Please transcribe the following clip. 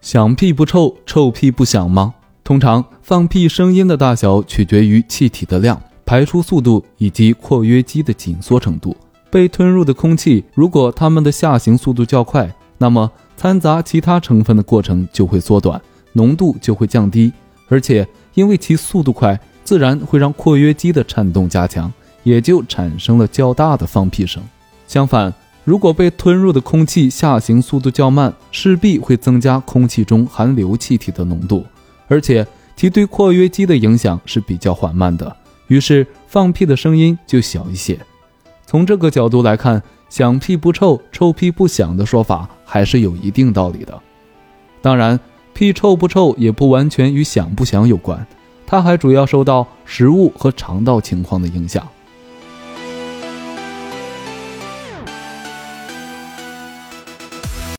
响屁不臭，臭屁不响吗？通常放屁声音的大小取决于气体的量、排出速度以及括约肌的紧缩程度。被吞入的空气，如果它们的下行速度较快，那么掺杂其他成分的过程就会缩短，浓度就会降低，而且因为其速度快，自然会让括约肌的颤动加强，也就产生了较大的放屁声。相反，如果被吞入的空气下行速度较慢，势必会增加空气中含硫气体的浓度，而且其对括约肌的影响是比较缓慢的，于是放屁的声音就小一些。从这个角度来看，响屁不臭，臭屁不响的说法还是有一定道理的。当然，屁臭不臭也不完全与响不响有关，它还主要受到食物和肠道情况的影响。